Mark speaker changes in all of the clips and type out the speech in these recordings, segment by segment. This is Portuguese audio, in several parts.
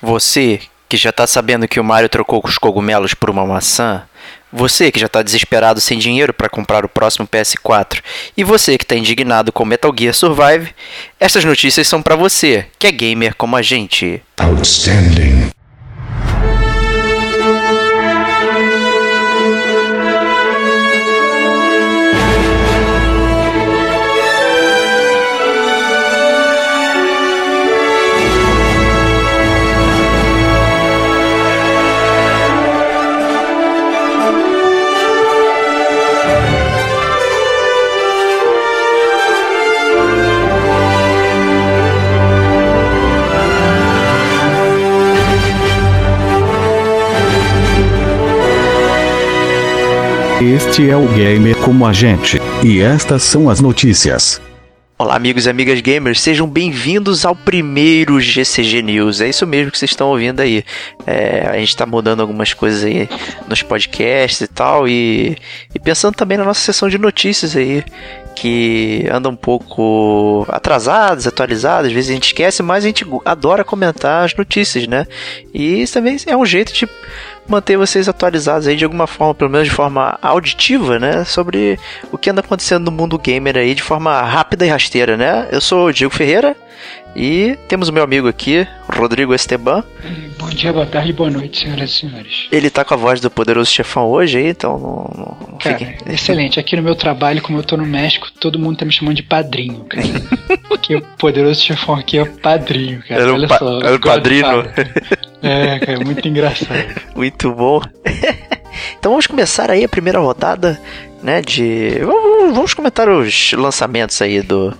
Speaker 1: Você que já tá sabendo que o Mario trocou os cogumelos por uma maçã, você que já tá desesperado sem dinheiro para comprar o próximo PS4 e você que tá indignado com Metal Gear Survive, essas notícias são para você, que é gamer como a gente. Outstanding.
Speaker 2: Este é o Gamer como a gente, e estas são as notícias.
Speaker 1: Olá, amigos e amigas gamers, sejam bem-vindos ao primeiro GCG News. É isso mesmo que vocês estão ouvindo aí. É, a gente está mudando algumas coisas aí nos podcasts e tal, e, e pensando também na nossa sessão de notícias aí, que anda um pouco atrasadas, atualizadas, às vezes a gente esquece, mas a gente adora comentar as notícias, né? E isso também é um jeito de manter vocês atualizados aí de alguma forma, pelo menos de forma auditiva, né? Sobre o que anda acontecendo no mundo gamer aí de forma rápida e rasteira, né? Eu sou o Diego Ferreira e temos o meu amigo aqui, Rodrigo Esteban.
Speaker 3: Bom dia, boa tarde, boa noite, senhoras e senhores.
Speaker 1: Ele tá com a voz do poderoso chefão hoje aí, então não,
Speaker 3: não cara, fique... Excelente. Aqui no meu trabalho, como eu tô no México, todo mundo tá me chamando de padrinho, cara. Porque o poderoso chefão aqui é o padrinho, cara.
Speaker 1: Era Olha pa só. Era o padrinho.
Speaker 3: É, cara, muito engraçado.
Speaker 1: muito bom. então vamos começar aí a primeira rodada né, de vamos, comentar os lançamentos aí do,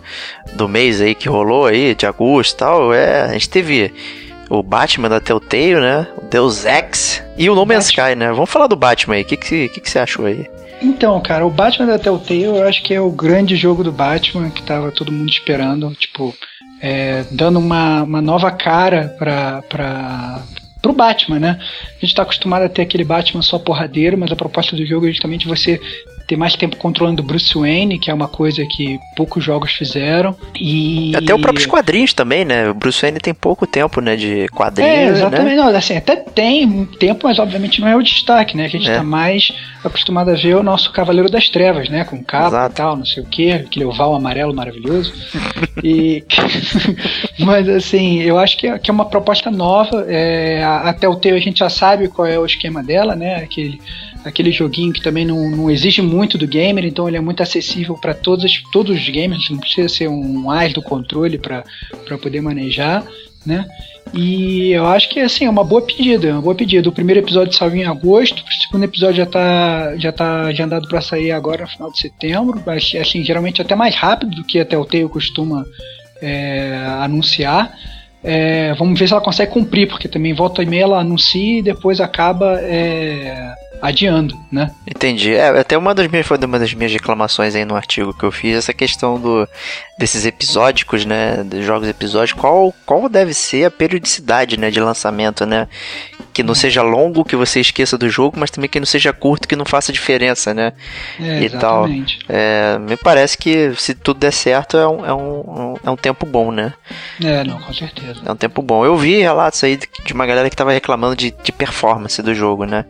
Speaker 1: do mês aí que rolou aí de agosto e tal. É, a gente teve o Batman da Telltale, né? O Deus Ex e o No Man's Sky, né? Vamos falar do Batman aí. O que, que, que, que você achou aí?
Speaker 3: Então, cara, o Batman da Telltale eu acho que é o grande jogo do Batman que tava todo mundo esperando, tipo, é, dando uma, uma nova cara pra, pra, pro Batman, né? A gente tá acostumado a ter aquele Batman só porradeiro, mas a proposta do jogo é justamente você ter mais tempo controlando o Bruce Wayne, que é uma coisa que poucos jogos fizeram. E
Speaker 1: até os próprios quadrinhos também, né? O Bruce Wayne tem pouco tempo, né, de quadrinhos,
Speaker 3: É, exatamente. Né? Não, assim, até tem tempo, mas obviamente não é o destaque, né? Que a gente é. tá mais acostumado a ver o nosso Cavaleiro das Trevas, né? Com capa Exato. e tal, não sei o quê, aquele oval amarelo maravilhoso. e mas assim, eu acho que é, que é uma proposta nova. É, até o teu a gente já sabe qual é o esquema dela, né? Aquele aquele joguinho que também não, não exige muito do gamer, então ele é muito acessível para todos, todos os gamers, não precisa ser um as do controle para poder manejar, né? E eu acho que assim, é uma boa pedida, é uma boa pedida. O primeiro episódio saiu em agosto, o segundo episódio já está já tá agendado para sair agora no final de setembro, assim, geralmente até mais rápido do que até o Telltale costuma é, anunciar. É, vamos ver se ela consegue cumprir, porque também volta e meia ela anuncia e depois acaba é, adiando, né?
Speaker 1: Entendi. É, até uma das minhas foi uma das minhas reclamações aí no artigo que eu fiz, essa questão do desses episódicos, né, dos jogos episódicos, qual qual deve ser a periodicidade, né, de lançamento, né? Que não seja longo, que você esqueça do jogo, mas também que não seja curto, que não faça diferença, né?
Speaker 3: É, e tal.
Speaker 1: É, me parece que se tudo der certo é um, é um, é um tempo bom, né?
Speaker 3: É, não, com certeza.
Speaker 1: É um tempo bom. Eu vi relatos aí de uma galera que tava reclamando de, de performance do jogo, né?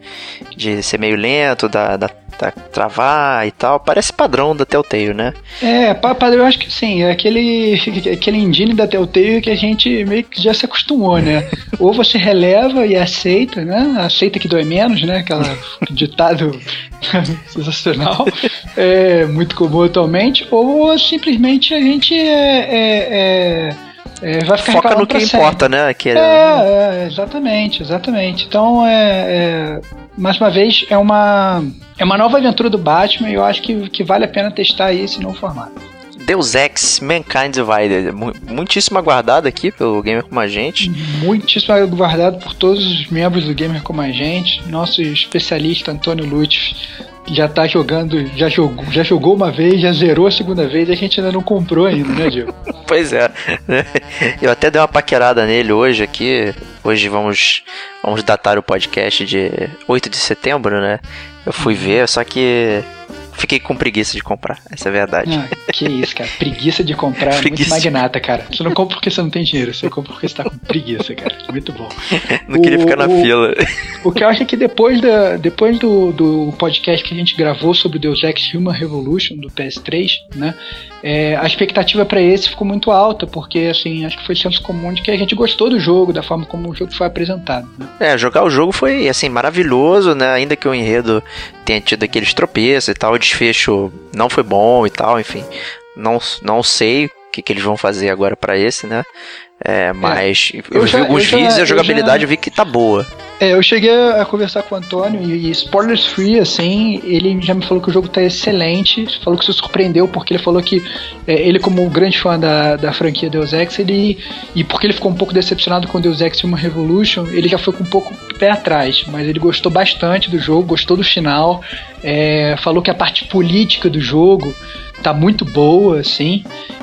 Speaker 1: De ser meio lento, da, da, da, travar e tal. Parece padrão da Telltale, né?
Speaker 3: É, padrão, eu acho que sim. É aquele, aquele engine da Telltale que a gente meio que já se acostumou, né? Ou você releva e aceita, né? Aceita que dói menos, né? Aquela ditado sensacional, é muito comum atualmente. Ou simplesmente a gente é, é, é é, vai ficar
Speaker 1: Foca no que importa, né?
Speaker 3: Que é... É, exatamente, exatamente. Então, é, é, mais uma vez, é uma, é uma nova aventura do Batman e eu acho que, que vale a pena testar esse novo formato.
Speaker 1: Deus Ex Mankind Divided. Muitíssimo aguardado aqui pelo Gamer Como a Gente.
Speaker 3: Muitíssimo aguardado por todos os membros do Gamer Como a Gente. Nosso especialista Antônio Lutz já tá jogando, já jogou, já jogou uma vez, já zerou a segunda vez, e a gente ainda não comprou ainda, né, Diego?
Speaker 1: pois é. Eu até dei uma paquerada nele hoje aqui. Hoje vamos vamos datar o podcast de 8 de setembro, né? Eu fui ver, só que fiquei com preguiça de comprar, essa é a verdade.
Speaker 3: Ah, que isso, cara. Preguiça de comprar é muito magnata, cara. Você não compra porque você não tem dinheiro, você compra porque você tá com preguiça, cara. Muito bom.
Speaker 1: Não o, queria ficar na
Speaker 3: o,
Speaker 1: fila.
Speaker 3: O que eu acho é que depois, da, depois do, do podcast que a gente gravou sobre o Deus Ex Human Revolution do PS3, né? É, a expectativa para esse ficou muito alta, porque assim, acho que foi senso comum de que a gente gostou do jogo, da forma como o jogo foi apresentado. Né?
Speaker 1: É, jogar o jogo foi assim maravilhoso, né? Ainda que o enredo tenha tido aqueles tropeços e tal, desfecho não foi bom e tal, enfim. Não, não sei o que, que eles vão fazer agora para esse, né? É, mas é, eu, eu, vi alguns vídeos e a jogabilidade eu, já... vi que tá boa.
Speaker 3: É, eu cheguei a conversar com o Antônio e, e, spoilers free, assim, ele já me falou que o jogo tá excelente, falou que se surpreendeu porque ele falou que é, ele como grande fã da, da franquia Deus Ex, ele e porque ele ficou um pouco decepcionado com Deus Ex Human Revolution, ele já foi com um pouco pé atrás, mas ele gostou bastante do jogo, gostou do final, é, falou que a parte política do jogo tá muito boa, assim.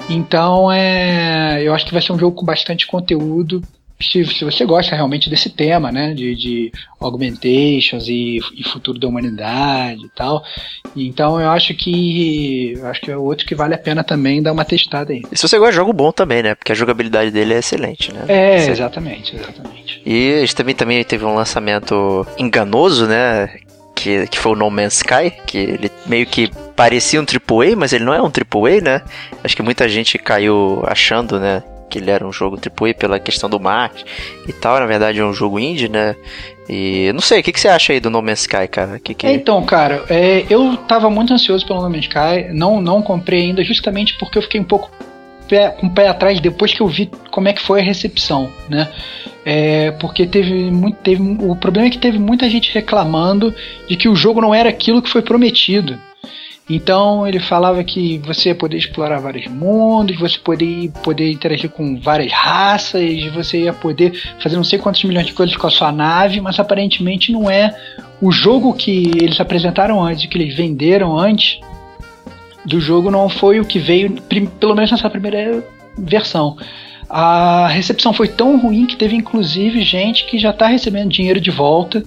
Speaker 3: Então é, eu acho que vai ser um jogo com bastante conteúdo. Se, se você gosta realmente desse tema, né, de, de augmentations e, e, futuro da humanidade e tal, então eu acho que eu acho que é outro que vale a pena também dar uma testada aí.
Speaker 1: E se você gosta de jogo bom também, né, porque a jogabilidade dele é excelente, né?
Speaker 3: É, exatamente, exatamente.
Speaker 1: E a gente também também teve um lançamento enganoso, né, que, que foi o No Man's Sky, que ele meio que parecia um AAA, mas ele não é um AAA, né? Acho que muita gente caiu achando, né? Que ele era um jogo AAA pela questão do marketing e tal. Na verdade, é um jogo indie, né? E não sei, o que, que você acha aí do No Man's Sky, cara? Que que...
Speaker 3: Então, cara, é, eu tava muito ansioso pelo No Man's Sky. Não, não comprei ainda, justamente porque eu fiquei um pouco pé, com o pé atrás depois que eu vi como é que foi a recepção, né? É, porque teve muito. Teve, o problema é que teve muita gente reclamando de que o jogo não era aquilo que foi prometido. Então ele falava que você ia poder explorar vários mundos, você poderia poder interagir com várias raças, você ia poder fazer não sei quantos milhões de coisas com a sua nave, mas aparentemente não é o jogo que eles apresentaram antes, que eles venderam antes do jogo, não foi o que veio, pelo menos nessa primeira versão. A recepção foi tão ruim que teve inclusive gente que já está recebendo dinheiro de volta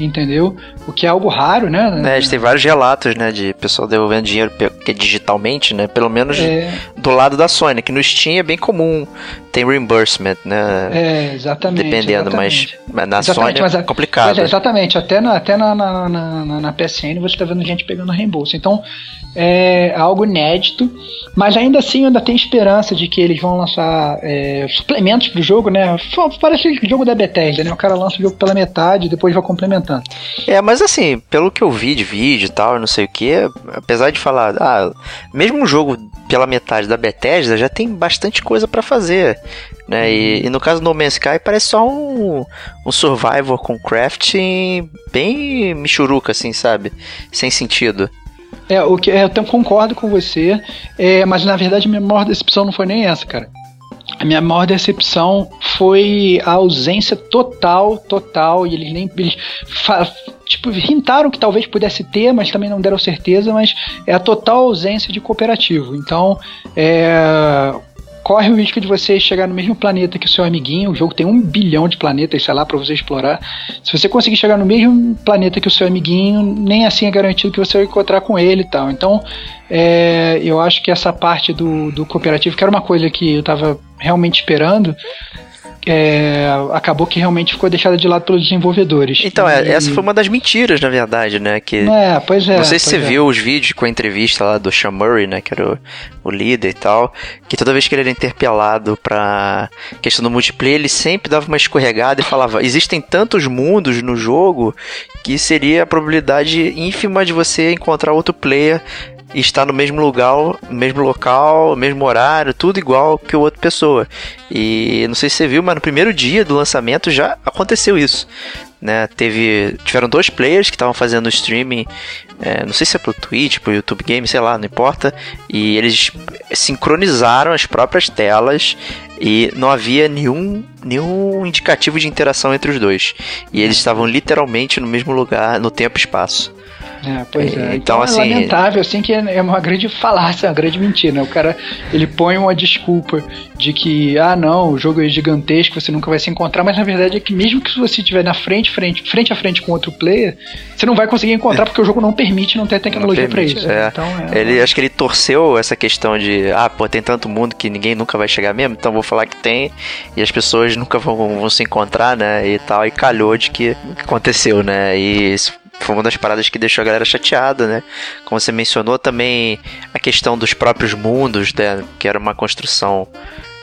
Speaker 3: entendeu? O que é algo raro, né?
Speaker 1: É, a gente tem vários relatos, né, de pessoal devolvendo dinheiro digitalmente, né? Pelo menos é. do lado da Sony, que no Steam é bem comum, tem reimbursement, né?
Speaker 3: É, exatamente.
Speaker 1: Dependendo,
Speaker 3: exatamente.
Speaker 1: mas na exatamente, Sony é complicado.
Speaker 3: É, exatamente, até na, até na, na, na, na PSN você está vendo gente pegando reembolso. Então, é algo inédito, mas ainda assim ainda tem esperança de que eles vão lançar é, suplementos pro jogo, né? Parece o jogo da Bethesda, né? O cara lança o jogo pela metade e depois vai complementando.
Speaker 1: É, mas assim, pelo que eu vi de vídeo e tal, não sei o que, apesar de falar, ah, mesmo um jogo pela metade da Bethesda já tem bastante coisa para fazer. Né? E, e, no caso do No Man's Sky parece só um, um survivor com crafting bem michuruca, assim, sabe? Sem sentido.
Speaker 3: É, o que é, eu concordo com você, é, mas na verdade minha maior decepção não foi nem essa, cara. A minha maior decepção foi a ausência total, total, e eles nem. Eles tipo, hintaram que talvez pudesse ter, mas também não deram certeza, mas é a total ausência de cooperativo. Então, é, corre o risco de você chegar no mesmo planeta que o seu amiguinho. O jogo tem um bilhão de planetas, sei lá, para você explorar. Se você conseguir chegar no mesmo planeta que o seu amiguinho, nem assim é garantido que você vai encontrar com ele e tal. Então, é, eu acho que essa parte do, do cooperativo, que era uma coisa que eu estava realmente esperando, é, acabou que realmente ficou deixada de lado pelos desenvolvedores.
Speaker 1: Então, é, e... essa foi uma das mentiras, na verdade, né? Que,
Speaker 3: é, pois é.
Speaker 1: Não sei se você
Speaker 3: é.
Speaker 1: viu os vídeos com a entrevista lá do Sean Murray, né? Que era o, o líder e tal. Que toda vez que ele era interpelado pra questão do multiplayer, ele sempre dava uma escorregada e falava: existem tantos mundos no jogo que seria a probabilidade ínfima de você encontrar outro player e estar no mesmo lugar, mesmo local, mesmo horário, tudo igual que o outra pessoa. E não sei se você viu, mas no primeiro dia do lançamento já aconteceu isso. Né, teve tiveram dois players que estavam fazendo streaming é, não sei se é pro Twitch, pro YouTube Game, sei lá, não importa. E eles sincronizaram as próprias telas e não havia nenhum, nenhum indicativo de interação entre os dois. E eles estavam literalmente no mesmo lugar, no tempo e espaço.
Speaker 3: É, pois é. Então, então é assim, é lamentável, assim, que é uma grande falácia, uma grande mentira, né? O cara, ele põe uma desculpa de que, ah, não, o jogo é gigantesco, você nunca vai se encontrar, mas na verdade é que mesmo que você estiver na frente, frente, frente a frente com outro player, você não vai conseguir encontrar porque o jogo não permite, não tem tecnologia para isso.
Speaker 1: É. Então, é ele, acho que ele torceu essa questão de, ah, pô, tem tanto mundo que ninguém nunca vai chegar mesmo, então vou falar que tem e as pessoas nunca vão, vão se encontrar, né, e tal, e calhou de que aconteceu, né, e isso foi uma das paradas que deixou a galera chateada, né? Como você mencionou também a questão dos próprios mundos, né? que era uma construção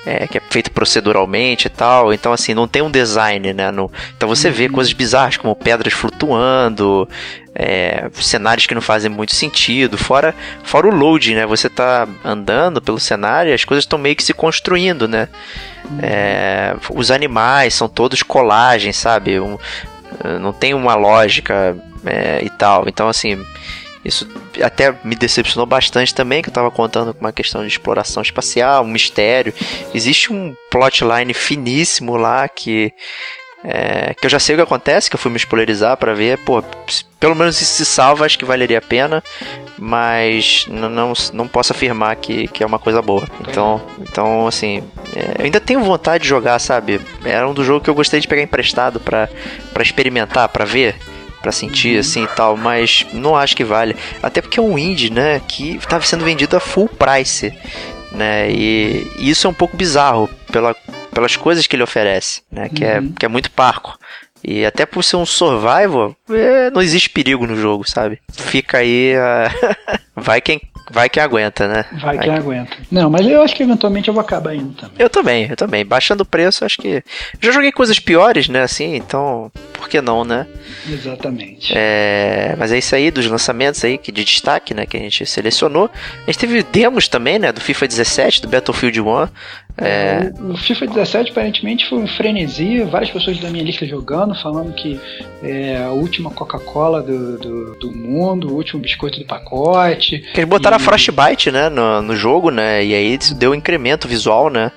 Speaker 1: é, que é feito proceduralmente e tal. Então, assim, não tem um design, né? No, então você vê uhum. coisas bizarras como pedras flutuando, é, cenários que não fazem muito sentido. Fora, fora o load, né? Você tá andando pelo cenário e as coisas estão meio que se construindo, né? Uhum. É, os animais são todos colagens, sabe? Um, não tem uma lógica é, e tal. Então, assim, isso até me decepcionou bastante também, que eu tava contando com uma questão de exploração espacial, um mistério. Existe um plotline finíssimo lá que. É, que eu já sei o que acontece, que eu fui me spoilerizar para ver, pô, pelo menos se se salva, acho que valeria a pena, mas não, não posso afirmar que, que é uma coisa boa. Então, então assim, é, eu ainda tenho vontade de jogar, sabe? Era um dos jogos que eu gostaria de pegar emprestado para experimentar, para ver para sentir uhum. assim e tal, mas não acho que vale. Até porque é um indie, né, que estava sendo vendido a full price, né? E, e, isso é um pouco bizarro pela, pelas coisas que ele oferece, né, que é, uhum. é que é muito parco. E até por ser um survival, é, não existe perigo no jogo, sabe? Fica aí. Uh, vai quem Vai que aguenta, né?
Speaker 3: Vai, Vai que, que, aguenta. Não, mas eu acho que eventualmente eu vou acabar indo também.
Speaker 1: Eu também, eu também. Baixando o preço, acho que. Já joguei coisas piores, né? Assim, então. Por que não, né?
Speaker 3: Exatamente.
Speaker 1: É... Mas é isso aí dos lançamentos aí que de destaque, né? Que a gente selecionou. A gente teve demos também, né? Do FIFA 17, do Battlefield 1.
Speaker 3: É... O, o, FIFA 17 aparentemente foi um frenesi, várias pessoas da minha lista jogando, falando que é a última Coca-Cola do, do, do, mundo, o último biscoito do pacote.
Speaker 1: Eles botaram e... a Frostbite, né, no, no jogo, né, e aí deu um incremento visual, né.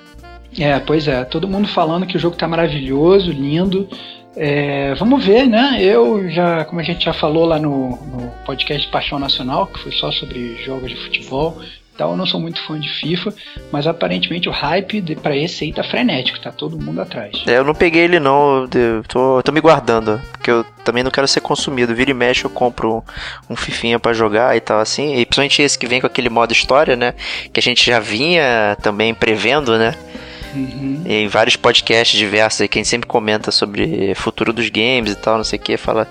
Speaker 3: É, pois é, todo mundo falando que o jogo tá maravilhoso, lindo. É, vamos ver, né? Eu já, como a gente já falou lá no, no podcast Paixão Nacional, que foi só sobre jogos de futebol, então eu não sou muito fã de FIFA, mas aparentemente o hype para esse aí tá frenético, tá todo mundo atrás.
Speaker 1: É, eu não peguei ele não, eu tô, tô me guardando, porque eu também não quero ser consumido. Vira e mexe eu compro um, um fifinha para jogar e tal assim, e principalmente esse que vem com aquele modo história, né, que a gente já vinha também prevendo, né? Uhum. Em vários podcasts diversos aí que a gente sempre comenta sobre futuro dos games e tal, não sei o que, fala.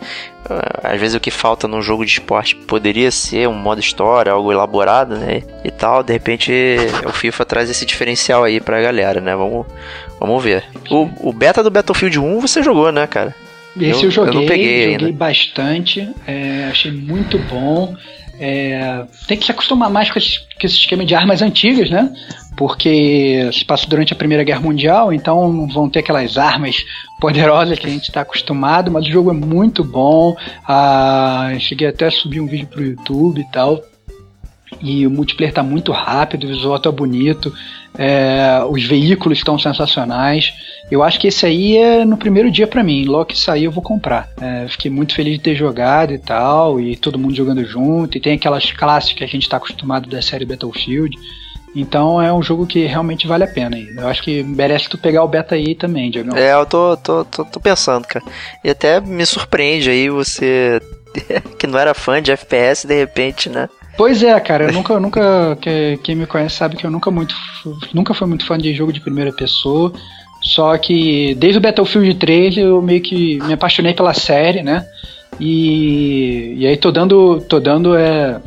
Speaker 1: Às vezes o que falta num jogo de esporte poderia ser um modo história, algo elaborado, né? E tal. De repente o FIFA traz esse diferencial aí pra galera, né? Vamos, vamos ver. O, o beta do Battlefield 1 você jogou, né, cara?
Speaker 3: Esse eu, eu joguei, eu não peguei joguei ainda. bastante, é, achei muito bom. É, tem que se acostumar mais com esse, com esse esquema de armas antigas, né? Porque se passa durante a Primeira Guerra Mundial, então vão ter aquelas armas poderosas que a gente está acostumado, mas o jogo é muito bom. Ah, cheguei até a subir um vídeo pro YouTube e tal. E o multiplayer está muito rápido, o visual tá bonito, é, os veículos estão sensacionais. Eu acho que esse aí é no primeiro dia para mim. Logo que sair eu vou comprar. É, fiquei muito feliz de ter jogado e tal, e todo mundo jogando junto. E tem aquelas classes que a gente está acostumado da série Battlefield. Então é um jogo que realmente vale a pena. Eu acho que merece tu pegar o beta aí também, Diego.
Speaker 1: É, eu tô, tô, tô, tô pensando, cara. E até me surpreende aí você que não era fã de FPS, de repente, né?
Speaker 3: Pois é, cara, eu nunca, nunca, que, quem me conhece sabe que eu nunca muito, nunca fui muito fã de jogo de primeira pessoa. Só que desde o Battlefield 3 eu meio que me apaixonei pela série, né? E, e aí tô dando, tô dando é,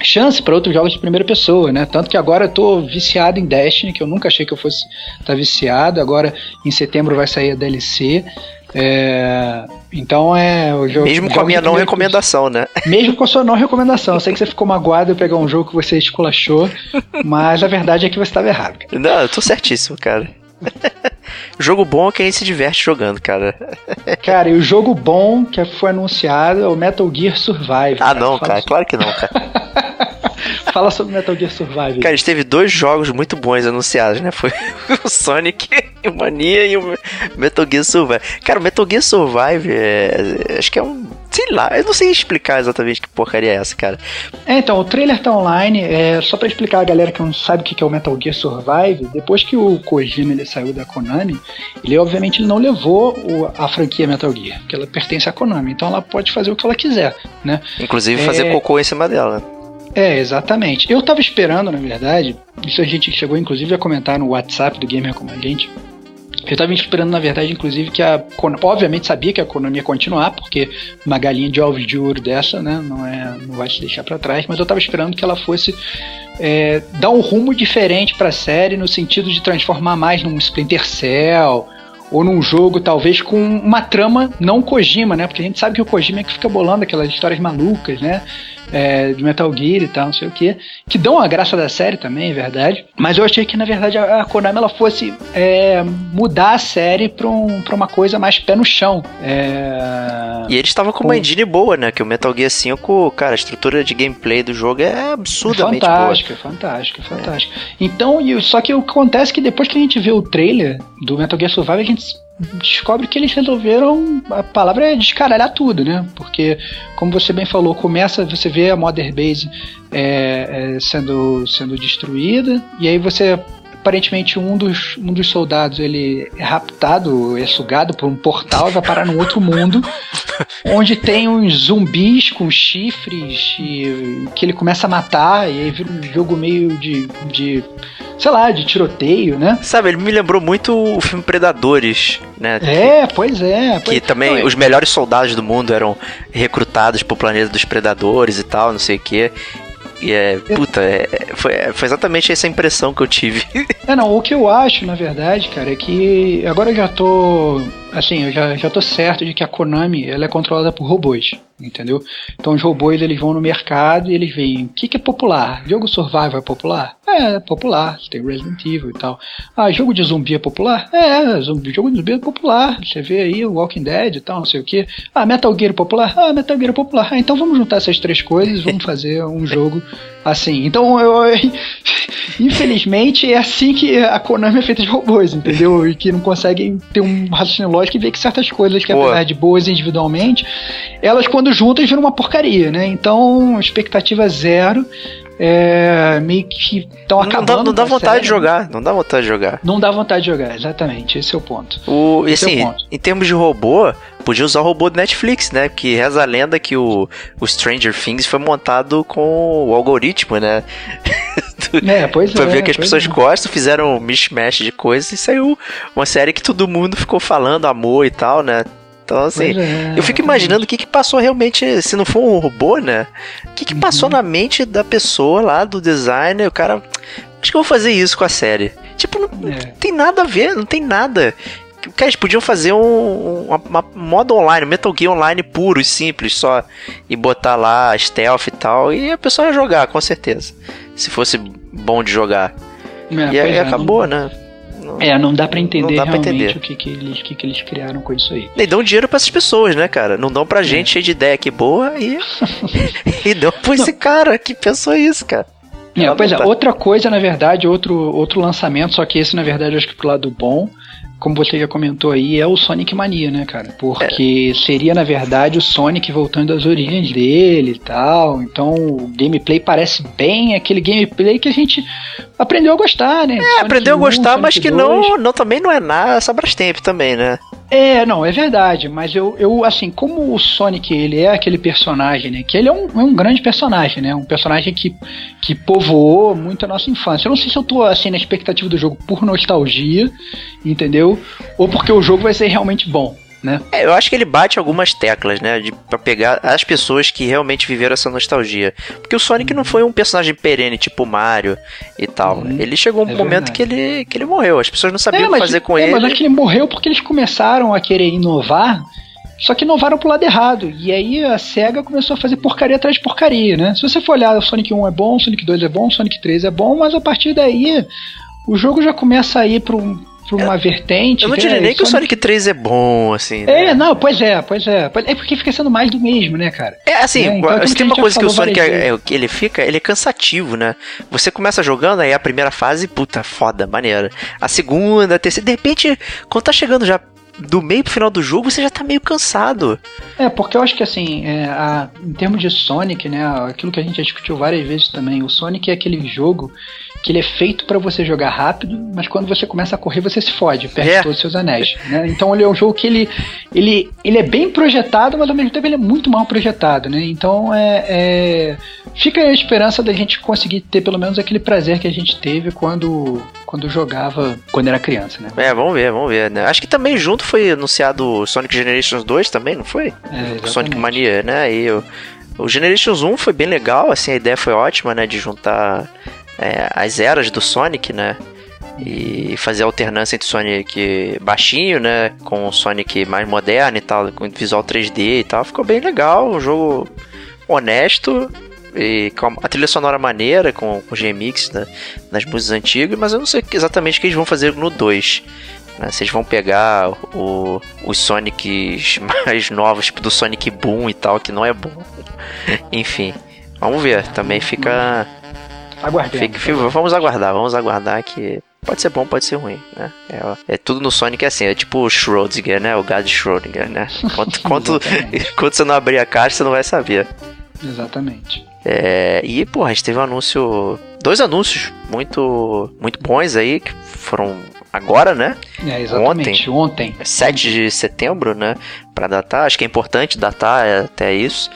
Speaker 3: chance para outros jogos de primeira pessoa, né? Tanto que agora eu tô viciado em Destiny, que eu nunca achei que eu fosse estar tá viciado. Agora em setembro vai sair a DLC. É, então é o
Speaker 1: jogo. Mesmo com a minha não recomendação, né?
Speaker 3: Mesmo com a sua não recomendação. Eu sei que você ficou magoado eu pegar um jogo que você esculachou, mas a verdade é que você estava errado.
Speaker 1: Cara. Não, eu tô certíssimo, cara. jogo bom é que a gente se diverte jogando, cara.
Speaker 3: cara, e o jogo bom que foi anunciado é o Metal Gear Survive.
Speaker 1: Ah, cara. não, cara, claro que não, cara.
Speaker 3: Fala sobre Metal Gear Survive.
Speaker 1: Cara, a gente teve dois jogos muito bons anunciados, né? Foi o Sonic o Mania e o Metal Gear Survive. Cara, o Metal Gear Survive é, acho que é um sei lá, eu não sei explicar exatamente que porcaria é essa, cara.
Speaker 3: É, então, o trailer tá online, é, só para explicar a galera que não sabe o que é o Metal Gear Survive, depois que o Kojima ele saiu da Konami, ele obviamente ele não levou o, a franquia Metal Gear, porque ela pertence à Konami, então ela pode fazer o que ela quiser, né?
Speaker 1: Inclusive fazer é... cocô em cima dela.
Speaker 3: É, exatamente. Eu tava esperando, na verdade, isso a gente chegou inclusive a comentar no WhatsApp do Gamer Como a Gente, eu estava esperando, na verdade, inclusive, que a obviamente sabia que a Konami ia continuar, porque uma galinha de ovos de ouro dessa, né, não é, não vai se deixar para trás, mas eu estava esperando que ela fosse é, dar um rumo diferente para a série no sentido de transformar mais num Splinter Cell ou num jogo talvez com uma trama não Kojima, né? Porque a gente sabe que o Kojima é que fica bolando aquelas histórias malucas, né? É, de Metal Gear e tal, não sei o que, que dão a graça da série também, é verdade. Mas eu achei que na verdade a, Konami ela fosse é, mudar a série pra, um, pra uma coisa mais pé no chão. É...
Speaker 1: E eles estavam com uma engine boa, né? Que o Metal Gear 5, cara, a estrutura de gameplay do jogo é absurdamente
Speaker 3: fantástica, boa. Fantástica, fantástica, fantástica. Então, só que o que acontece é que depois que a gente vê o trailer do Metal Gear Survive, a gente descobre que eles resolveram. A palavra é descaralhar tudo, né? Porque, como você bem falou, começa, você vê a Mother Base é, é, sendo, sendo destruída, e aí você. Aparentemente um dos, um dos soldados ele é raptado, é sugado por um portal e vai parar num outro mundo onde tem uns zumbis com chifres e, que ele começa a matar e aí vira um jogo meio de, de sei lá, de tiroteio, né?
Speaker 1: Sabe, ele me lembrou muito o filme Predadores, né?
Speaker 3: É, que, pois é.
Speaker 1: Pois... Que também não, é. os melhores soldados do mundo eram recrutados pro planeta dos predadores e tal, não sei o quê. E é, puta, é, foi, foi exatamente essa impressão que eu tive.
Speaker 3: É, não, o que eu acho, na verdade, cara, é que agora eu já tô assim, eu já, já tô certo de que a Konami ela é controlada por robôs, entendeu? Então os robôs eles vão no mercado e eles veem o que, que é popular. Jogo survival é popular? É, é popular. Tem Resident Evil e tal. Ah, jogo de zumbi é popular? É, zumbi, jogo de zumbi é popular. Você vê aí o Walking Dead e tal, não sei o que. Ah, Metal Gear é popular? Ah, Metal Gear é popular. Ah, então vamos juntar essas três coisas e vamos fazer um jogo assim. Então eu, eu infelizmente é assim que a Konami é feita de robôs, entendeu? E que não conseguem ter um raciocínio lógico e ver que certas coisas que, apesar de boas individualmente, elas quando juntas viram uma porcaria, né? Então, expectativa zero. É, meio que estão acabando.
Speaker 1: Não dá, não dá vontade série, de jogar. Não dá vontade de jogar.
Speaker 3: Não dá vontade de jogar, exatamente. Esse é o ponto.
Speaker 1: O, e assim, é o ponto. em termos de robô, podia usar o robô do Netflix, né? Que reza a lenda que o, o Stranger Things foi montado com o algoritmo, né?
Speaker 3: É, pois
Speaker 1: pra
Speaker 3: é.
Speaker 1: ver que as pessoas é. gostam, fizeram um mishmash de coisas e saiu uma série que todo mundo ficou falando, amor e tal, né? Então, assim, é, eu fico imaginando o que, que passou realmente, se não for um robô, né? O que, que uhum. passou na mente da pessoa lá, do designer, o cara. Acho que eu vou fazer isso com a série. Tipo, não, é. não tem nada a ver, não tem nada. Cara, eles podiam fazer um, uma, uma, modo online, Metal Gear Online puro e simples só. E botar lá stealth e tal. E a pessoa ia jogar, com certeza. Se fosse bom de jogar. É, e aí é, acabou, não, né?
Speaker 3: Não, é, não dá para entender dá realmente entender. o que, que, eles, que, que eles criaram com isso aí.
Speaker 1: E dão dinheiro para essas pessoas, né, cara? Não dão pra é. gente cheio de ideia que boa e. e dão pra esse cara que pensou isso, cara.
Speaker 3: É, pois é, tá. outra coisa, na verdade, outro, outro lançamento, só que esse, na verdade, eu acho que pro lado bom, como você já comentou aí, é o Sonic Mania, né, cara? Porque é. seria, na verdade, o Sonic voltando às origens dele e tal. Então, o gameplay parece bem aquele gameplay que a gente aprendeu a gostar, né? É,
Speaker 1: aprendeu 1, a gostar, Sonic mas que não, não também não é nada Sabrastemp também, né?
Speaker 3: É, não, é verdade, mas eu, eu, assim, como o Sonic, ele é aquele personagem, né, que ele é um, é um grande personagem, né, um personagem que, que povoou muito a nossa infância. Eu não sei se eu tô, assim, na expectativa do jogo por nostalgia, entendeu? Ou porque o jogo vai ser realmente bom né?
Speaker 1: É, eu acho que ele bate algumas teclas, né? De, pra pegar as pessoas que realmente viveram essa nostalgia. Porque o Sonic não foi um personagem perene, tipo Mario e tal. Uhum. Ele chegou um é momento que ele, que ele morreu. As pessoas não sabiam é, o que fazer com
Speaker 3: é,
Speaker 1: ele.
Speaker 3: Mas é que ele morreu porque eles começaram a querer inovar. Só que inovaram pro lado errado. E aí a SEGA começou a fazer porcaria atrás de porcaria, né? Se você for olhar, o Sonic 1 é bom, o Sonic 2 é bom, o Sonic 3 é bom, mas a partir daí o jogo já começa a ir para um, pra uma vertente.
Speaker 1: Eu não diria nem que o Sonic 3 é bom, assim. Né?
Speaker 3: É, não, pois é, pois é. É porque fica sendo mais do mesmo, né, cara?
Speaker 1: É, assim, é, então, tem uma coisa que o Sonic é, é, ele fica, ele é cansativo, né? Você começa jogando, aí a primeira fase, puta, foda, maneira. A segunda, a terceira, de repente, quando tá chegando já do meio pro final do jogo você já tá meio cansado.
Speaker 3: É, porque eu acho que assim, é, a, em termos de Sonic, né, aquilo que a gente já discutiu várias vezes também, o Sonic é aquele jogo que ele é feito para você jogar rápido, mas quando você começa a correr você se fode, perde é. todos os seus anéis. Né? Então ele é um jogo que ele, ele, ele é bem projetado, mas ao mesmo tempo ele é muito mal projetado. Né? Então é, é, fica a esperança da gente conseguir ter pelo menos aquele prazer que a gente teve quando, quando jogava quando era criança. Né?
Speaker 1: É, vamos ver, vamos ver. Né? Acho que também junto foi anunciado Sonic Generations 2 também, não foi? É, Sonic Mania, né? E o, o Generations 1 foi bem legal, assim, a ideia foi ótima, né? De juntar é, as eras do Sonic, né? E fazer a alternância entre Sonic baixinho, né? Com o Sonic mais moderno e tal, com visual 3D e tal. Ficou bem legal, um jogo honesto e com a trilha sonora maneira, com, com GMX né, nas músicas antigas, mas eu não sei exatamente o que eles vão fazer no 2. Né? Se eles vão pegar o, os Sonics mais novos, tipo do Sonic Boom e tal, que não é bom. Enfim, vamos ver. Também fica
Speaker 3: Aguardemos.
Speaker 1: vamos aguardar, vamos aguardar que pode ser bom, pode ser ruim, né? É, é tudo no Sonic é assim, é tipo o Schrödinger, né? O gado de Schrödinger, né? Quanto, quanto, quando você não abrir a caixa, você não vai saber.
Speaker 3: Exatamente.
Speaker 1: É, e, pô, a gente teve um anúncio. Dois anúncios muito, muito bons aí, que foram agora, né?
Speaker 3: É, exatamente. Ontem. ontem.
Speaker 1: 7 de setembro, né? Pra datar. Acho que é importante datar até isso.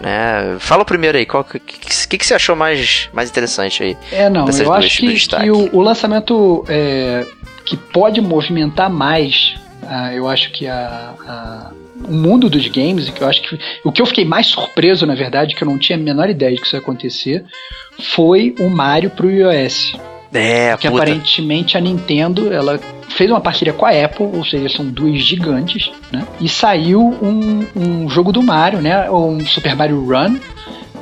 Speaker 1: Né? Fala primeiro aí, o que, que, que, você achou mais, mais interessante aí?
Speaker 3: É, não, eu acho que, que o, o, lançamento é, que pode movimentar mais, uh, eu acho que a, a, o mundo dos games, que eu acho que o que eu fiquei mais surpreso, na verdade, que eu não tinha a menor ideia de que isso ia acontecer, foi o Mario pro iOS.
Speaker 1: É,
Speaker 3: que puta. aparentemente a Nintendo, ela fez uma parceria com a Apple, ou seja, são duas gigantes, né? E saiu um, um jogo do Mario, né? Um Super Mario Run,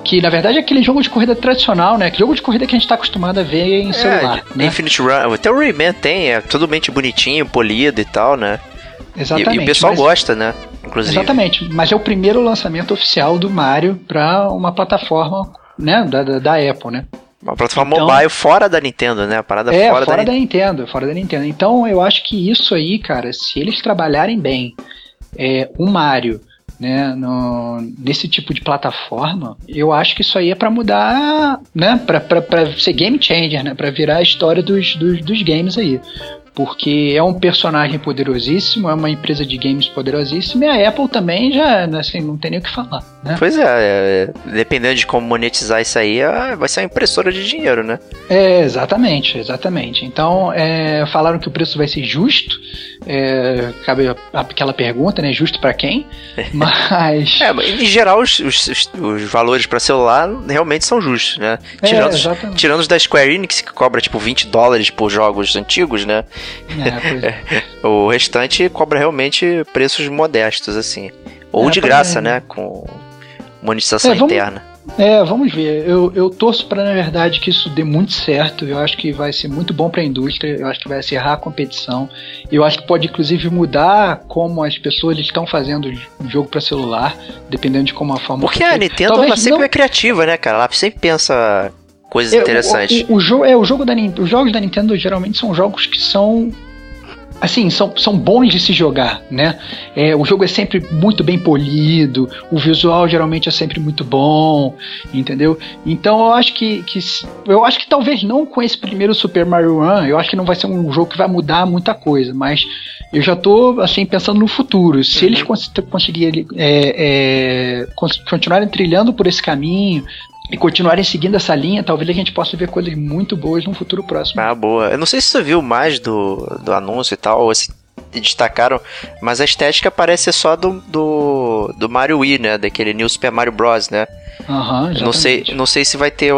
Speaker 3: que na verdade é aquele jogo de corrida tradicional, né? Aquele jogo de corrida que a gente está acostumado a ver em é, celular. Né?
Speaker 1: Infinite Run, até o Rayman tem, é totalmente bonitinho, polido e tal, né?
Speaker 3: Exatamente.
Speaker 1: E, e o pessoal mas, gosta, né?
Speaker 3: Inclusive. Exatamente, mas é o primeiro lançamento oficial do Mario para uma plataforma né, da, da, da Apple, né?
Speaker 1: Uma plataforma então, mobile fora da Nintendo, né? A parada
Speaker 3: é,
Speaker 1: fora,
Speaker 3: fora da, da Nintendo, fora da Nintendo. Então eu acho que isso aí, cara, se eles trabalharem bem é, o Mario, né, no, nesse tipo de plataforma, eu acho que isso aí é para mudar, né, para ser game changer, né, para virar a história dos, dos, dos games aí porque é um personagem poderosíssimo, é uma empresa de games poderosíssima e a Apple também já, assim, não tem nem o que falar, né?
Speaker 1: Pois é, é dependendo de como monetizar isso aí, é, vai ser uma impressora de dinheiro, né?
Speaker 3: É, exatamente, exatamente. Então, é, falaram que o preço vai ser justo, é, cabe aquela pergunta, né? Justo para quem? Mas.
Speaker 1: é, em geral, os, os, os valores para celular realmente são justos, né? É, tirando, tirando os da Square Enix, que cobra tipo 20 dólares por jogos antigos, né? É, é. o restante cobra realmente preços modestos, assim. Ou é, de graça, né? Com monetização vamos, interna.
Speaker 3: É, vamos ver. Eu, eu torço para, na verdade, que isso dê muito certo. Eu acho que vai ser muito bom para a indústria. Eu acho que vai acirrar a competição. Eu acho que pode, inclusive, mudar como as pessoas estão fazendo jogo para celular, dependendo de como a forma.
Speaker 1: Porque a Nintendo ela sempre não... é criativa, né, cara? Ela sempre pensa coisas é, interessantes.
Speaker 3: O, o, o, jogo, é, o jogo da, os jogos da Nintendo geralmente são jogos que são assim, são, são bons de se jogar, né? É, o jogo é sempre muito bem polido, o visual geralmente é sempre muito bom, entendeu? Então eu acho que, que eu acho que talvez não com esse primeiro Super Mario Run, eu acho que não vai ser um jogo que vai mudar muita coisa, mas eu já tô assim pensando no futuro. Se uhum. eles cons conseguirem é, é, continuarem trilhando por esse caminho, e continuarem seguindo essa linha, talvez a gente possa ver coisas muito boas no futuro próximo.
Speaker 1: Ah, boa. Eu não sei se você viu mais do, do anúncio e tal, ou se destacaram, mas a estética parece só do, do, do Mario Wii, né? Daquele New Super Mario Bros, né?
Speaker 3: Uhum,
Speaker 1: não sei Não sei se vai ter...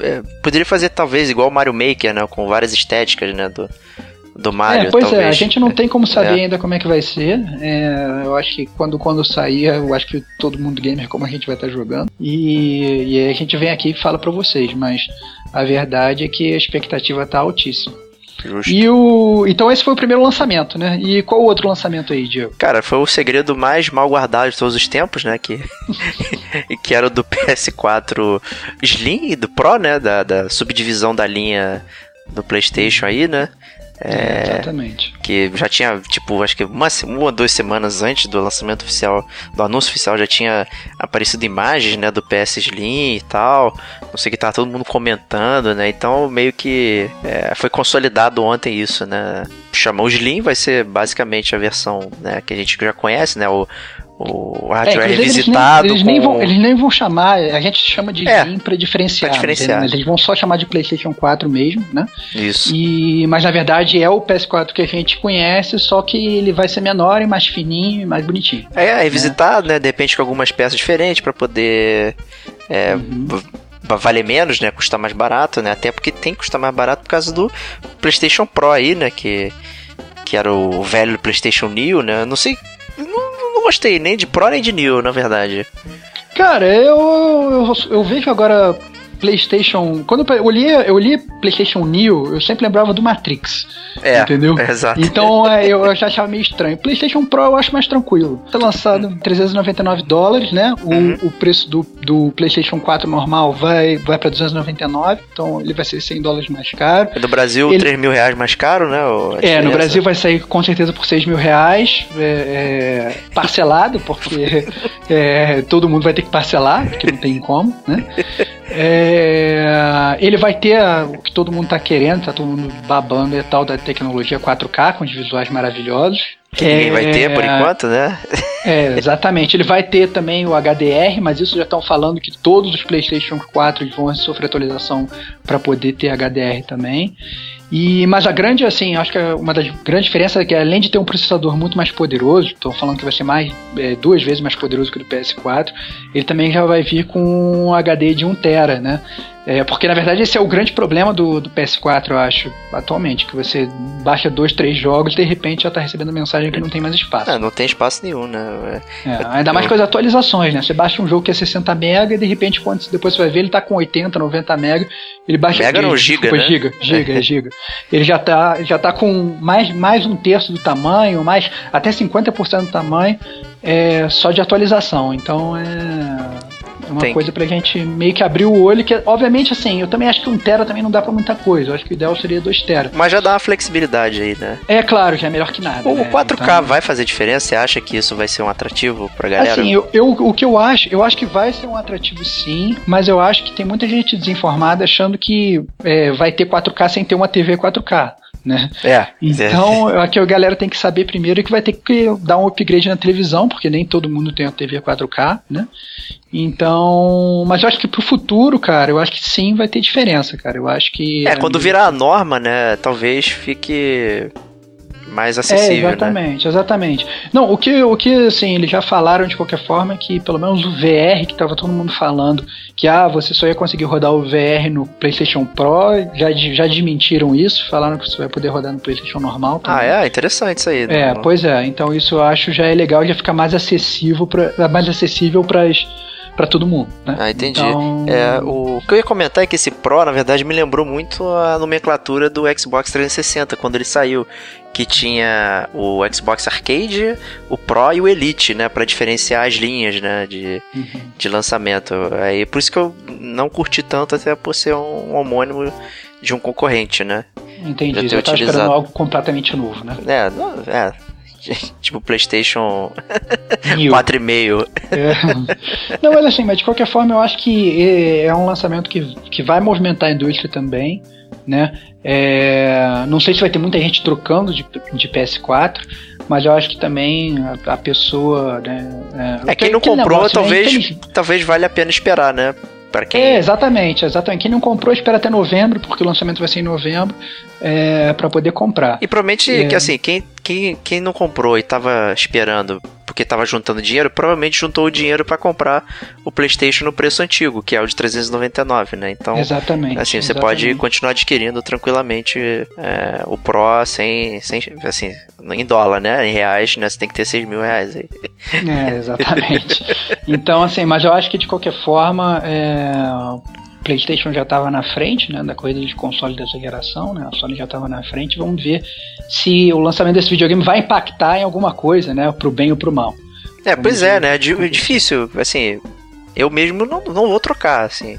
Speaker 1: É, poderia fazer talvez igual o Mario Maker, né? Com várias estéticas, né? Do, do Mario.
Speaker 3: É, pois
Speaker 1: talvez.
Speaker 3: é, a gente não tem como saber é. ainda como é que vai ser. É, eu acho que quando, quando sair, eu acho que todo mundo gamer como a gente vai estar jogando. E, e aí a gente vem aqui e fala para vocês, mas a verdade é que a expectativa tá altíssima. Justo. E o. Então esse foi o primeiro lançamento, né? E qual o outro lançamento aí, Diego?
Speaker 1: Cara, foi o segredo mais mal guardado de todos os tempos, né? Que, que era o do PS4 Slim e do Pro, né? Da, da subdivisão da linha do PlayStation aí, né? É,
Speaker 3: exatamente.
Speaker 1: Que já tinha, tipo, acho que uma, uma ou duas semanas antes do lançamento oficial, do anúncio oficial, já tinha aparecido imagens, né, do PS Slim e tal. Não sei o que tava todo mundo comentando, né? Então meio que é, foi consolidado ontem isso, né? Chamou o Slim, vai ser basicamente a versão né, que a gente já conhece, né? O, o hardware é, revisitado.
Speaker 3: Eles nem, eles, com... nem vão, eles nem vão chamar, a gente chama de é, para diferenciar. Pra diferenciar. Mas eles vão só chamar de PlayStation 4 mesmo, né?
Speaker 1: Isso.
Speaker 3: E, mas na verdade é o PS4 que a gente conhece, só que ele vai ser menor e mais fininho e mais bonitinho.
Speaker 1: É, é revisitado, né? né? De repente com algumas peças diferentes para poder. É, uhum valer menos, né? Custar mais barato, né? Até porque tem que custar mais barato por causa do PlayStation Pro aí, né? Que, que era o velho PlayStation Neo, né? Não sei. Não, gostei nem de Pro nem de Neo, na verdade.
Speaker 3: Cara, eu, eu, eu vejo agora PlayStation. Quando eu li, eu li PlayStation Neo, eu sempre lembrava do Matrix. É. Entendeu? É,
Speaker 1: exato.
Speaker 3: Então é, eu já achava meio estranho. PlayStation Pro eu acho mais tranquilo. Tá lançado em 399 dólares, né? O, uhum. o preço do, do PlayStation 4 normal vai, vai pra 299, então ele vai ser 100 dólares mais caro.
Speaker 1: No Brasil, ele... 3 mil reais mais caro, né?
Speaker 3: É, no Brasil vai sair com certeza por 6 mil reais, é, é, parcelado, porque é, todo mundo vai ter que parcelar, porque não tem como, né? É, ele vai ter o que todo mundo está querendo, tá todo mundo babando e tal, da tecnologia 4K com os visuais maravilhosos.
Speaker 1: Que ninguém vai ter por é, enquanto, né?
Speaker 3: É, exatamente. Ele vai ter também o HDR, mas isso já estão falando que todos os PlayStation 4 vão sofrer atualização para poder ter HDR também. E, mas a grande, assim, acho que uma das grandes diferenças é que além de ter um processador muito mais poderoso, estou falando que vai ser mais é, duas vezes mais poderoso que o do PS4, ele também já vai vir com um HD de 1TB, né? É, porque na verdade esse é o grande problema do, do, PS4, eu acho, atualmente, que você baixa dois, três jogos e de repente já está recebendo mensagem que não tem mais espaço.
Speaker 1: É, não tem espaço nenhum, né?
Speaker 3: É, ainda mais com as atualizações, né? Você baixa um jogo que é 60 MB e de repente quando depois você vai ver ele está com 80, 90 MB, ele baixa
Speaker 1: Mega não, giga, desculpa, né?
Speaker 3: giga, giga, é giga. Ele já está já tá com mais, mais um terço do tamanho, mais até 50% do tamanho, é, só de atualização. Então é é uma Tem. coisa pra gente meio que abrir o olho, que obviamente assim, eu também acho que um tera também não dá pra muita coisa. Eu acho que o ideal seria 2 tera.
Speaker 1: Mas já dá uma flexibilidade aí, né?
Speaker 3: É claro, já é melhor que nada.
Speaker 1: O
Speaker 3: né?
Speaker 1: 4K então... vai fazer diferença? Você acha que isso vai ser um atrativo pra galera?
Speaker 3: Assim, eu, eu, o que eu acho, eu acho que vai ser um atrativo sim, mas eu acho que tem muita gente desinformada achando que é, vai ter 4K sem ter uma TV 4K né?
Speaker 1: É.
Speaker 3: Então, é. aqui a galera tem que saber primeiro que vai ter que dar um upgrade na televisão, porque nem todo mundo tem a TV 4K, né? Então, mas eu acho que pro futuro, cara, eu acho que sim vai ter diferença, cara. Eu acho que.
Speaker 1: É, quando virar a norma, né? Talvez fique mais acessível.
Speaker 3: É, exatamente, né? exatamente. Não, o que, o que assim, eles já falaram de qualquer forma é que pelo menos o VR, que tava todo mundo falando, que ah, você só ia conseguir rodar o VR no PlayStation Pro, já, já desmentiram isso, falaram que você vai poder rodar no PlayStation normal.
Speaker 1: Também. Ah, é? Interessante isso aí.
Speaker 3: É, né? pois é. Então isso eu acho já é legal, já fica mais acessível para mais acessível para as para todo mundo. Né?
Speaker 1: Ah, entendi. Então... É, o que eu ia comentar é que esse Pro, na verdade, me lembrou muito a nomenclatura do Xbox 360 quando ele saiu, que tinha o Xbox Arcade, o Pro e o Elite, né, para diferenciar as linhas, né, de, uhum. de lançamento. Aí por isso que eu não curti tanto até por ser um homônimo de um concorrente, né?
Speaker 3: Entendi. Você tá utilizado... esperando algo completamente novo, né?
Speaker 1: É, não, é tipo PlayStation 4,5.
Speaker 3: É. Não, mas assim, mas de qualquer forma eu acho que é, é um lançamento que, que vai movimentar a indústria também, né? É, não sei se vai ter muita gente trocando de, de PS4, mas eu acho que também a, a pessoa,
Speaker 1: né? É, é quem não comprou, negócio, né, talvez, né? talvez valha a pena esperar, né?
Speaker 3: Para quem. É, exatamente, exatamente. Quem não comprou, espera até novembro, porque o lançamento vai ser em novembro, é, para poder comprar.
Speaker 1: E promete é... que assim, quem, quem, quem não comprou e tava esperando porque tava juntando dinheiro, provavelmente juntou o dinheiro para comprar o PlayStation no preço antigo, que é o de 399, né? Então,
Speaker 3: exatamente.
Speaker 1: Assim,
Speaker 3: você
Speaker 1: exatamente. pode continuar adquirindo tranquilamente é, o Pro sem, sem, assim, em dólar, né? Em reais, né? Você tem que ter 6 mil reais aí.
Speaker 3: É, exatamente. então, assim, mas eu acho que de qualquer forma, é, PlayStation já estava na frente, né, da corrida de console dessa geração, né? A Sony já estava na frente. Vamos ver se o lançamento desse videogame vai impactar em alguma coisa, né, pro bem ou pro mal.
Speaker 1: É, pois é, né? É difícil, assim, eu mesmo não, não vou trocar, assim.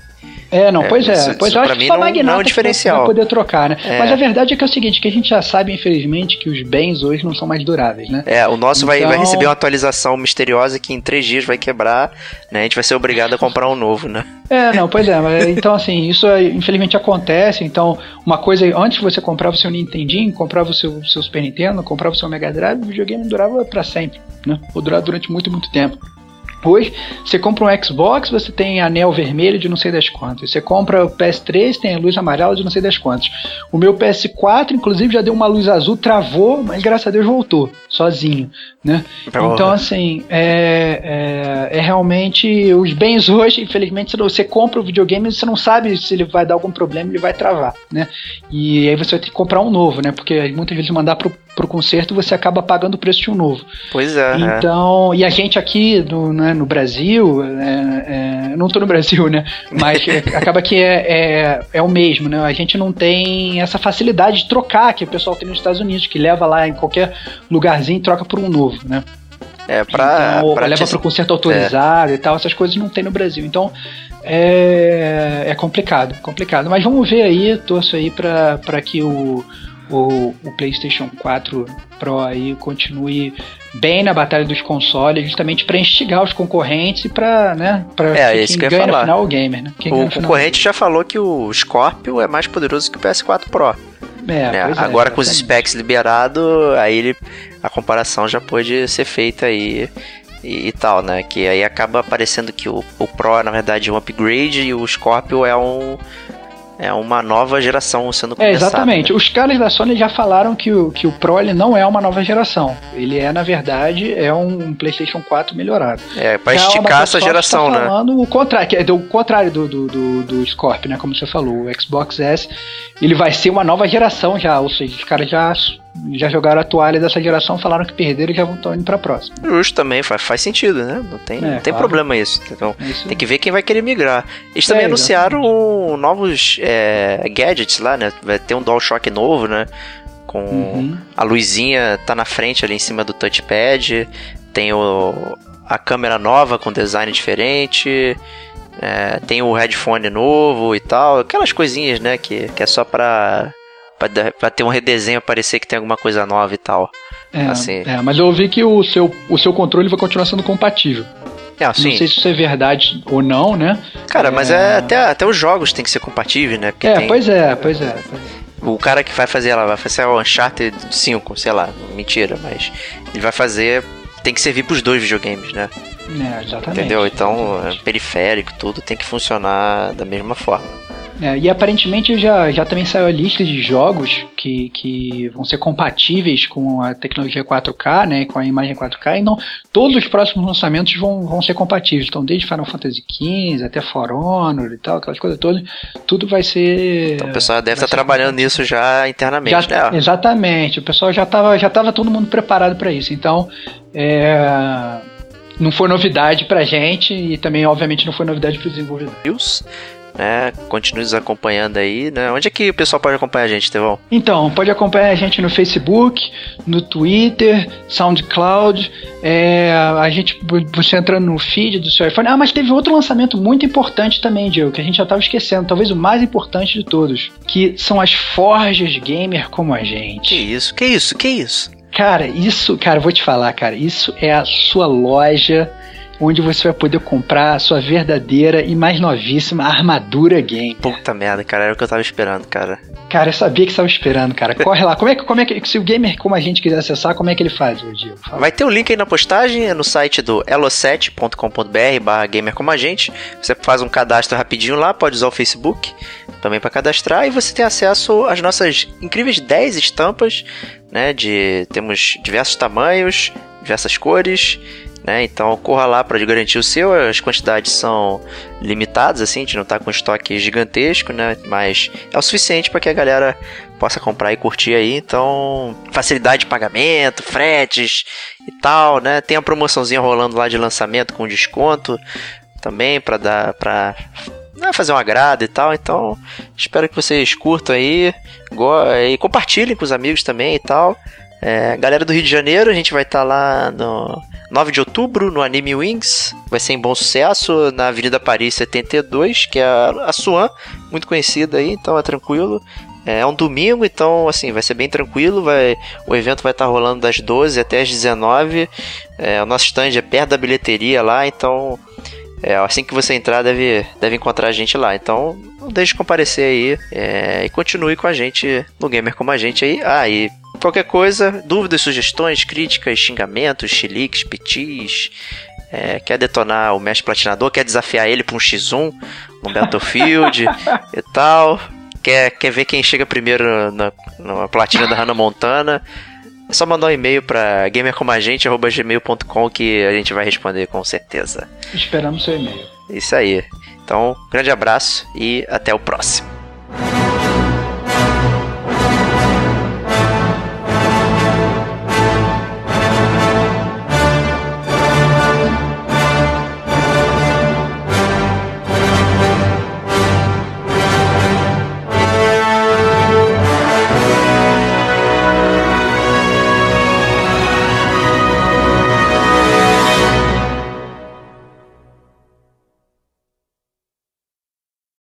Speaker 3: É, não, pois é. Isso, pois isso eu acho que só
Speaker 1: não, não é um diferencial.
Speaker 3: Vai poder trocar, né? É. Mas a verdade é que é o seguinte, que a gente já sabe, infelizmente, que os bens hoje não são mais duráveis, né?
Speaker 1: É, o nosso então... vai, vai então receber uma atualização misteriosa que em três dias vai quebrar, né? A gente vai ser obrigado a comprar um novo, né?
Speaker 3: É, não, pois é. Mas, então, assim, isso infelizmente acontece. Então, uma coisa, antes você comprava o seu Nintendinho, comprava o seu, seu Super Nintendo, comprava o seu Mega Drive, o videogame durava para sempre, né? Ou durava durante muito, muito tempo. Hoje, você compra um Xbox, você tem anel vermelho de não sei das quantas. Você compra o PS3, tem a luz amarela de não sei das quantas. O meu PS4, inclusive, já deu uma luz azul, travou, mas graças a Deus voltou, sozinho. Né? Então, assim, é, é, é, realmente os bens hoje, infelizmente, você compra o videogame e você não sabe se ele vai dar algum problema, ele vai travar, né? E aí você vai ter que comprar um novo, né? Porque muitas vezes mandar pro, pro conserto você acaba pagando o preço de um novo.
Speaker 1: Pois é.
Speaker 3: é. Então, é. e a gente aqui no, né, no Brasil, é, é, não tô no Brasil, né? Mas acaba que é, é, é o mesmo, né? A gente não tem essa facilidade de trocar que o pessoal tem nos Estados Unidos, que leva lá em qualquer lugarzinho e troca por um novo novo, né?
Speaker 1: É, pra. Então,
Speaker 3: pra leva para o conserto autorizado é. e tal, essas coisas não tem no Brasil. Então é, é complicado, complicado. Mas vamos ver aí, torço aí para que o, o, o, PlayStation 4 Pro aí continue bem na batalha dos consoles, justamente para instigar os concorrentes e para, né, para
Speaker 1: é, quem ganha
Speaker 3: no final o gamer, né?
Speaker 1: Quem o concorrente já falou que o Scorpio é mais poderoso que o PS4 Pro. É, né? Agora com os specs liberados, aí ele, a comparação já pode ser feita aí e, e, tal, né? Que aí acaba aparecendo que o, o Pro é na verdade um upgrade e o Scorpio é um é uma nova geração sendo começada.
Speaker 3: É, exatamente. Né? Os caras da Sony já falaram que o, que o Pro ele não é uma nova geração. Ele é, na verdade, é um PlayStation 4 melhorado.
Speaker 1: É, pra já esticar essa geração,
Speaker 3: tá falando né? o contrário, que é do contrário do, do, do, do Scorpio, né? Como você falou. O Xbox S, ele vai ser uma nova geração já. Ou seja, os caras já já jogaram a toalha dessa geração, falaram que perderam e já estão indo pra próxima.
Speaker 1: Justo também, faz, faz sentido, né? Não tem, é, não tem claro. problema isso. Então, é isso. tem que ver quem vai querer migrar. Eles também é, anunciaram exatamente. novos é, gadgets lá, né? Vai ter um DualShock novo, né? Com uhum. a luzinha tá na frente ali em cima do touchpad. Tem o, a câmera nova com design diferente. É, tem o headphone novo e tal. Aquelas coisinhas, né? Que, que é só pra Pra ter um redesenho parecer que tem alguma coisa nova e tal.
Speaker 3: É, assim. é, mas eu ouvi que o seu, o seu controle vai continuar sendo compatível. É, assim, não sei se isso é verdade ou não, né?
Speaker 1: Cara, é... mas é até, até os jogos tem que ser compatíveis, né?
Speaker 3: Porque é, tem, pois é, pois é, pois é.
Speaker 1: O cara que vai fazer ela vai fazer o Uncharted 5, sei lá, mentira, mas ele vai fazer. Tem que servir pros dois videogames, né?
Speaker 3: É, exatamente.
Speaker 1: Entendeu? Então, exatamente. periférico, tudo tem que funcionar da mesma forma.
Speaker 3: É, e aparentemente já, já também saiu a lista de jogos que, que vão ser compatíveis com a tecnologia 4K, né, com a imagem 4K, e não todos os próximos lançamentos vão, vão ser compatíveis. Então, desde Final Fantasy XV até For Honor e tal, aquelas coisas todas, tudo vai ser.
Speaker 1: Então, o pessoal deve estar trabalhando nisso já internamente,
Speaker 3: já, né? Exatamente, o pessoal já estava já tava todo mundo preparado para isso. Então, é não foi novidade pra gente e também, obviamente, não foi novidade para os desenvolvedores
Speaker 1: né? Continue nos acompanhando aí, né? Onde é que o pessoal pode acompanhar a gente, Tevão?
Speaker 3: Então, pode acompanhar a gente no Facebook, no Twitter, SoundCloud. É, a gente, você entra no feed do seu iPhone. Ah, mas teve outro lançamento muito importante também, Diego, que a gente já estava esquecendo, talvez o mais importante de todos, que são as forjas gamer como a gente.
Speaker 1: Que isso? Que isso? Que isso?
Speaker 3: Cara, isso, cara, vou te falar, cara, isso é a sua loja onde você vai poder comprar a sua verdadeira e mais novíssima armadura game.
Speaker 1: Puta merda, cara, era o que eu tava esperando, cara.
Speaker 3: Cara, eu sabia que você tava esperando, cara. Corre lá. Como é que, como é que se o gamer como a gente quiser acessar, como é que ele faz, Diego?
Speaker 1: Vai ter o um link aí na postagem, é no site do elo7.com.br barra gamer como a gente. Você faz um cadastro rapidinho lá, pode usar o Facebook também para cadastrar e você tem acesso às nossas incríveis 10 estampas, né, de temos diversos tamanhos, diversas cores né? Então corra lá para garantir o seu. As quantidades são limitadas, assim, a gente não está com estoque gigantesco, né? Mas é o suficiente para que a galera possa comprar e curtir aí. Então, facilidade de pagamento, fretes e tal, né? Tem a promoçãozinha rolando lá de lançamento com desconto também para dar para né, fazer um agrado e tal. Então, espero que vocês curtam aí e compartilhem com os amigos também e tal. É, galera do Rio de Janeiro, a gente vai estar tá lá no 9 de outubro no Anime Wings. vai ser em bom sucesso, na Avenida Paris 72, que é a, Swan, muito conhecida aí, então é tranquilo. É um domingo, então assim, vai ser bem tranquilo. Vai, o evento vai estar rolando das 12 até as 19. É, o nosso stand é perto da bilheteria lá, então é, assim que você entrar deve, deve encontrar a gente lá. Então não deixe de comparecer aí é, e continue com a gente no Gamer como a gente aí. Ah, e qualquer coisa, dúvidas, sugestões, críticas, xingamentos, chiliques, petis. É, quer detonar o mestre platinador, quer desafiar ele para um X1 no Battlefield e tal quer, quer ver quem chega primeiro na, na platina da Hannah Montana, é só mandar um e-mail para gamercomagente.gmail.com que a gente vai responder com certeza.
Speaker 3: Esperamos seu e-mail.
Speaker 1: Isso aí. Então, grande abraço e até o próximo.